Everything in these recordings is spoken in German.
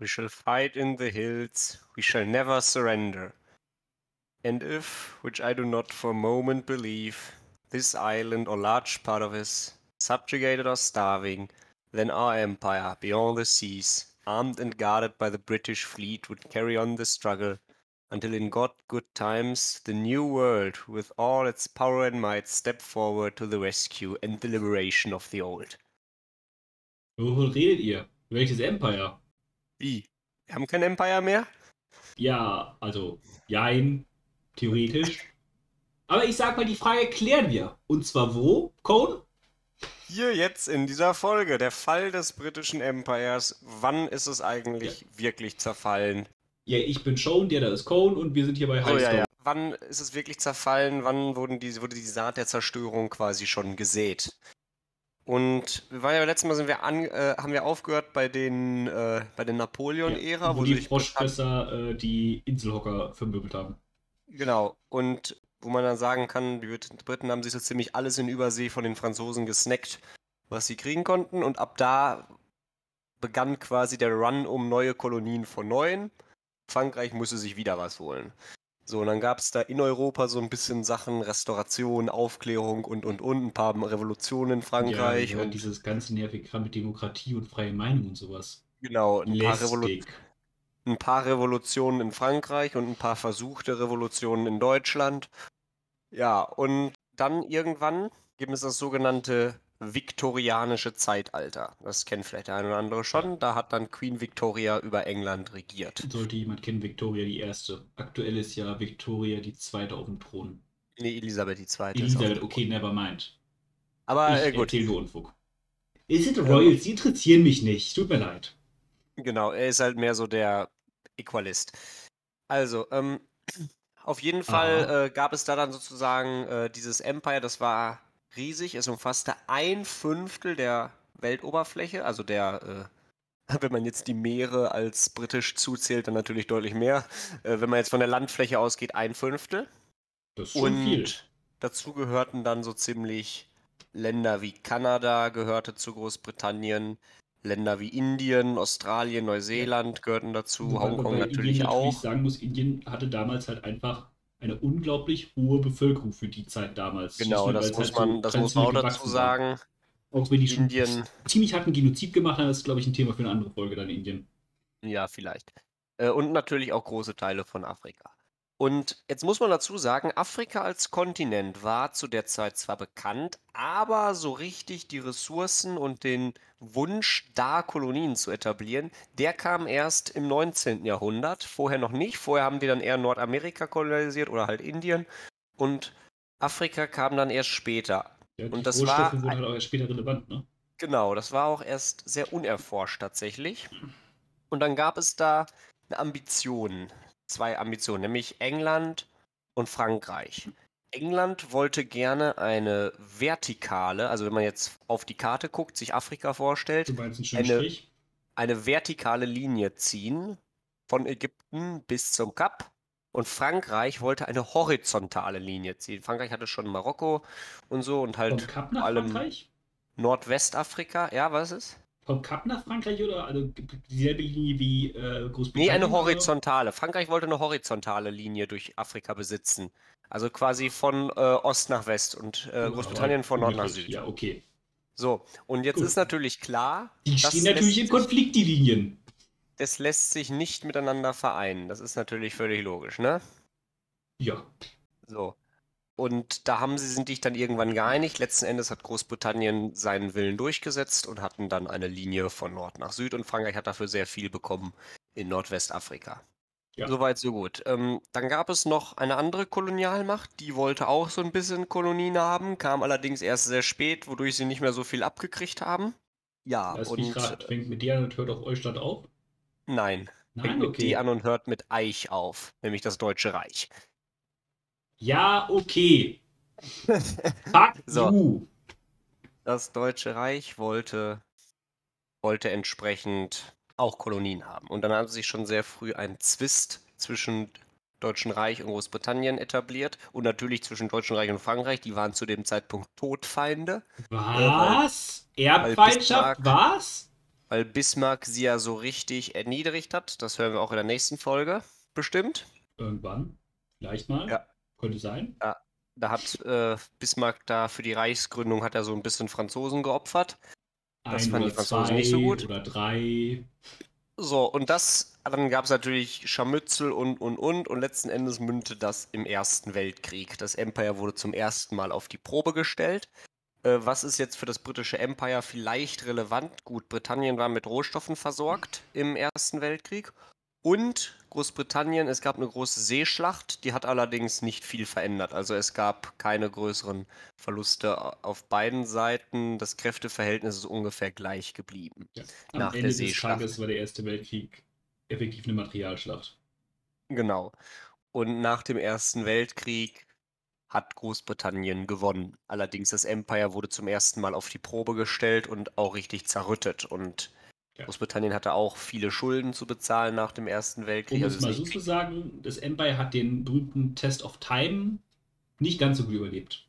We shall fight in the hills, we shall never surrender. And if, which I do not for a moment believe, this island or large part of it, subjugated or starving, then our empire beyond the seas, armed and guarded by the British fleet, would carry on the struggle until in God good times the new world with all its power and might step forward to the rescue and the liberation of the old. Wovon redet ihr? Welches Empire? Wie? Wir haben kein Empire mehr? Ja, also, jein, theoretisch. Aber ich sag mal, die Frage klären wir. Und zwar wo, Cone? Hier jetzt in dieser Folge, der Fall des britischen Empires. Wann ist es eigentlich wirklich zerfallen? Ja, ich bin Sean, der da ist Cone und wir sind hier bei Oh, Highstone. ja, ja. Wann ist es wirklich zerfallen? Wann wurden die, wurde die Saat der Zerstörung quasi schon gesät? Und wir waren ja letztes Mal sind wir an, äh, haben wir aufgehört bei den äh, bei der Napoleon-Ära, wo die sich Froschfresser äh, die Inselhocker vermöbelt haben. Genau. Und wo man dann sagen kann, die Brit- Briten haben sich so ziemlich alles in Übersee von den Franzosen gesnackt, was sie kriegen konnten. Und ab da begann quasi der Run um neue Kolonien von neuen. Frankreich musste sich wieder was holen. So, und dann gab es da in Europa so ein bisschen Sachen, Restauration, Aufklärung und und und, ein paar Revolutionen in Frankreich ja, ja, und dieses ganze nervige Kram mit Demokratie und freie Meinung und sowas. genau, ein paar, ein paar Revolutionen in Frankreich und ein paar versuchte Revolutionen in Deutschland. Ja, und dann irgendwann gibt es das sogenannte viktorianische Zeitalter. Das kennt vielleicht der eine oder andere schon. Da hat dann Queen Victoria über England regiert. Sollte jemand kennen, Victoria die Erste. Aktuell ist ja Victoria die Zweite auf dem Thron. Nee, Elisabeth II. ist auf Elisabeth, okay, never mind. Aber ich äh, gut, nur Unfug. Es sind Royals, die interessieren mich nicht. Tut mir leid. genau, er ist halt mehr so der Equalist. Also, ähm, auf jeden Fall äh, gab es da dann sozusagen äh, dieses Empire, das war riesig, es umfasste ein Fünftel der Weltoberfläche, also der, äh, wenn man jetzt die Meere als britisch zuzählt, dann natürlich deutlich mehr. Äh, wenn man jetzt von der Landfläche ausgeht, ein Fünftel. Das ist schon viel. Und dazu gehörten dann so ziemlich Länder wie Kanada gehörte zu Großbritannien, Länder wie Indien, Australien, Neuseeland gehörten dazu, Wobei Hongkong natürlich Indien auch. natürlich sagen muss, Indien hatte damals halt einfach eine unglaublich hohe Bevölkerung für die Zeit damals. Genau, das es muss halt man, das muss man auch dazu gewachsen war. sagen. Auch wenn die schon Indien, ziemlich harten Genozid gemacht haben, ist, glaube ich, ein Thema für eine andere Folge dann in Indien. ja, vielleicht. Äh, Und natürlich auch große Teile von Afrika. Und jetzt muss man dazu sagen, Afrika als Kontinent war zu der Zeit zwar bekannt, aber so richtig die Ressourcen und den Wunsch, da Kolonien zu etablieren, der kam erst im 19. Jahrhundert, vorher noch nicht. Vorher haben die dann eher Nordamerika kolonisiert oder halt Indien und Afrika kam dann erst später. Ja, die Und das Rohstoffe war wurden halt auch erst später relevant, ne? Genau, das war auch erst sehr unerforscht tatsächlich. Und dann gab es da eine Ambition, zwei Ambitionen, nämlich England und Frankreich. England wollte gerne eine vertikale, also wenn man jetzt auf die Karte guckt, sich Afrika vorstellt, eine, eine vertikale Linie ziehen von Ägypten bis zum Kap. Und Frankreich wollte eine horizontale Linie ziehen. Frankreich hatte schon Marokko und so und halt vor allem Frankreich? Nordwestafrika. Ja, was ist? Vom Kap nach Frankreich oder also dieselbe Linie wie äh, Nee, Großbritannien? eine oder? horizontale. Frankreich wollte eine horizontale Linie durch Afrika besitzen. Also quasi von äh, Ost nach West und äh, Ja, Großbritannien von Nord nach. Süd. Ja, okay. So, und jetzt Gut. ist natürlich klar, Die stehen natürlich sich, Konflikt, die Linien. das lässt sich nicht miteinander vereinen. Das ist natürlich völlig logisch, ne? Ja. So. Und da haben sie sind sich dann irgendwann geeinigt. Letzten Endes hat Großbritannien seinen Willen durchgesetzt und hatten dann eine Linie von Nord nach Süd und Frankreich hat dafür sehr viel bekommen in Nordwestafrika. Ja. Soweit, so gut. Ähm, dann gab es noch eine andere Kolonialmacht, die wollte auch so ein bisschen Kolonien haben, kam allerdings erst sehr spät, wodurch sie nicht mehr so viel abgekriegt haben. Ja, mich und grad, fängt mit dir an und hört auf Eustadt auf? nein, fängt Nein, mit D okay. an und hört mit Eich auf, nämlich das Deutsche Reich. Ja, okay. Fuck So. you. Das Deutsche Reich wollte, wollte entsprechend auch Kolonien haben. Und dann hat sich schon sehr früh ein Zwist zwischen Deutschen Reich und Großbritannien etabliert und natürlich zwischen Deutschen Reich und Frankreich. Die waren zu dem Zeitpunkt Todfeinde. Was? Bismarck- Erbfeindschaft, was? weil Bismarck sie ja so richtig erniedrigt hat. Das hören wir auch in der nächsten Folge bestimmt. Irgendwann. Vielleicht mal. Ja. Könnte sein. Da hat äh, Bismarck da für die Reichsgründung hat er so ein bisschen Franzosen geopfert. Das Ein fanden die Franzosen zwei nicht so gut. oder drei. So, und das, dann gab es natürlich Scharmützel und, und, und, und letzten Endes mündete das im Ersten Weltkrieg. Das Empire wurde zum ersten Mal auf die Probe gestellt. Äh, was ist jetzt für das britische Empire vielleicht relevant? Gut, Britannien war mit Rohstoffen versorgt im Ersten Weltkrieg. Und Großbritannien, es gab eine große Seeschlacht, die hat allerdings nicht viel verändert. Also es gab keine größeren Verluste auf beiden Seiten. Das Kräfteverhältnis ist ungefähr gleich geblieben. Ja. Am Nach der Ende des Seeschlacht. Tages war der Erste Weltkrieg effektiv eine Materialschlacht. Genau. Und nach dem Ersten Weltkrieg hat Großbritannien gewonnen. Allerdings das Empire wurde zum ersten Mal auf die Probe gestellt und auch richtig zerrüttet. Und Ja. Großbritannien hatte auch viele Schulden zu bezahlen nach dem Ersten Weltkrieg. Um Also es mal so zu sagen, das Empire hat den berühmten Test of Time nicht ganz so gut überlebt.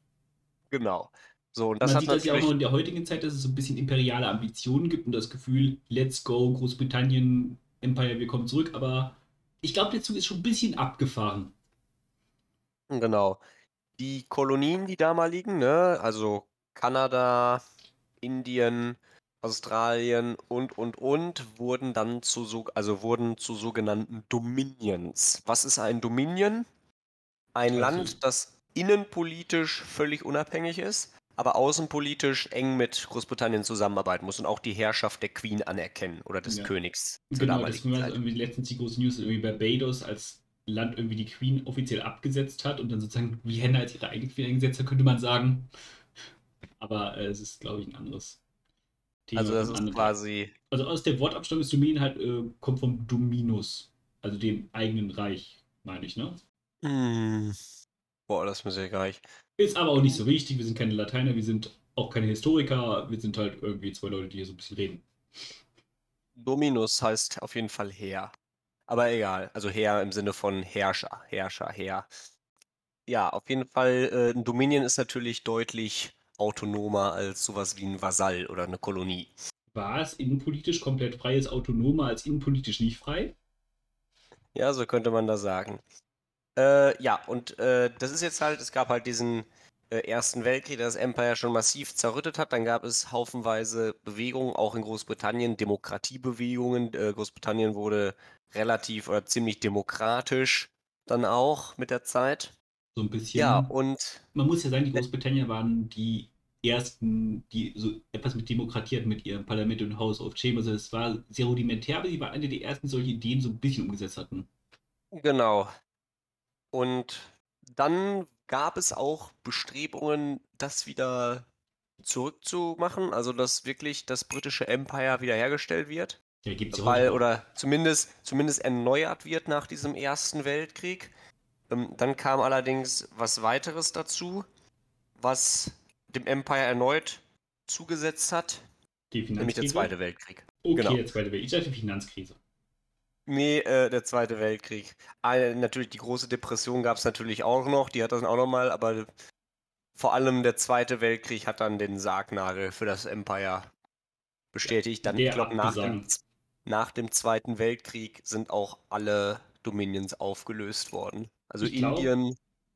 genau. So, und das Man sieht das ja auch noch in der heutigen Zeit, dass es so ein bisschen imperiale Ambitionen gibt und das Gefühl, let's go, Großbritannien, Empire, wir kommen zurück. Aber ich glaube, der Zug ist schon ein bisschen abgefahren. Genau. Die Kolonien, die damaligen, ne, also Kanada, Indien, Australien und und und wurden dann zu so, also wurden zu sogenannten Dominions. Was ist ein Dominion? Ein Also- Land, das innenpolitisch völlig unabhängig ist, aber außenpolitisch eng mit Großbritannien zusammenarbeiten muss und auch die Herrschaft der Queen anerkennen oder des Ja. Königs Genau, das war irgendwie letztens die große News, irgendwie Barbados als Land irgendwie die Queen offiziell abgesetzt hat und dann sozusagen Vienna als ihre eigene Queen eingesetzt hat, könnte man sagen. Aber äh, es ist, glaube ich, ein anderes Thema. Also das von ist quasi Also aus der Wortabstammung des Dominion halt äh, kommt vom Dominus, also dem eigenen Reich, meine ich, ne? Hm. Boah, das muss ich gar nicht. Ist aber auch nicht so wichtig, wir sind keine Lateiner, wir sind auch keine Historiker, wir sind halt irgendwie zwei Leute, die hier so ein bisschen reden. Dominus heißt auf jeden Fall Herr. Aber egal, also Herr im Sinne von Herrscher, Herrscher, Herr. Ja, auf jeden Fall, äh, ein Dominion ist natürlich deutlich autonomer als sowas wie ein Vasall oder eine Kolonie. War es innenpolitisch komplett frei, ist autonomer als innenpolitisch nicht frei? Ja, so könnte man das sagen. Äh, ja, und äh, das ist jetzt halt, es gab halt diesen äh, Ersten Weltkrieg, der das Empire schon massiv zerrüttet hat. Dann gab es haufenweise Bewegungen, auch in Großbritannien, Demokratiebewegungen. Äh, Großbritannien wurde relativ oder ziemlich demokratisch dann auch mit der Zeit. So ein bisschen. Ja, und Man muss ja sagen, die Großbritannien waren die ersten, die so etwas mit Demokratie hatten mit ihrem Parlament und House of Chambers. Also es war sehr rudimentär, aber sie waren eine der ersten, die solche Ideen so ein bisschen umgesetzt hatten. Genau. Und dann gab es auch Bestrebungen, das wieder zurückzumachen, also dass wirklich das britische Empire wiederhergestellt wird. Ja, gibt es ja Weil, auch. oder zumindest, zumindest erneuert wird nach diesem Ersten Weltkrieg. Ähm, dann kam allerdings was weiteres dazu, was dem Empire erneut zugesetzt hat, Die nämlich der Finanzkrise. Zweite Weltkrieg. Okay, genau. der Zweite Weltkrieg. Ich dachte Finanzkrise. Nee, äh, der Zweite Weltkrieg. Ah, natürlich, die große Depression gab es natürlich auch noch, die hat das auch nochmal, aber vor allem der Zweite Weltkrieg hat dann den Sargnagel für das Empire bestätigt. Dann, ich glaube, nach dem, nach dem Zweiten Weltkrieg sind auch alle Dominions aufgelöst worden. Also Ich glaub, Indien,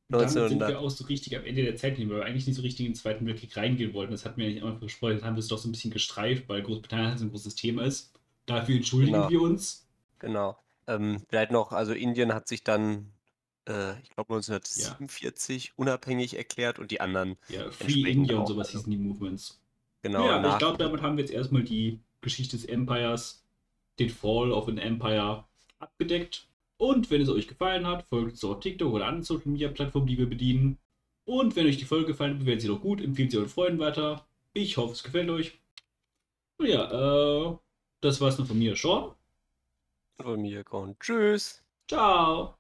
Damit sind 1900. wir auch so richtig am Ende der Zeit, weil wir eigentlich nicht so richtig in den Zweiten Weltkrieg reingehen wollten. Das hatten wir ja nicht einmal versprochen. Das haben wir es doch so ein bisschen gestreift, weil Großbritannien halt so ein großes Thema ist. Dafür entschuldigen Genau. wir uns. Genau. Ähm, vielleicht noch, also Indien hat sich dann, äh, ich glaube 1947 unabhängig erklärt und die anderen, Ja, Free India und sowas also. hießen die Movements. genau, ja, ich glaube, damit haben wir jetzt erstmal die Geschichte des Empires, den Fall of an Empire abgedeckt. Und wenn es euch gefallen hat, folgt uns auf TikTok oder anderen Social Media Plattformen, die wir bedienen. Und wenn euch die Folge gefallen hat, bewertet sie doch gut, empfehlt sie euren Freunden weiter. Ich hoffe, es gefällt euch. Und ja, äh, das war's noch von mir, Sean. von mir kommt. Tschüss. Ciao.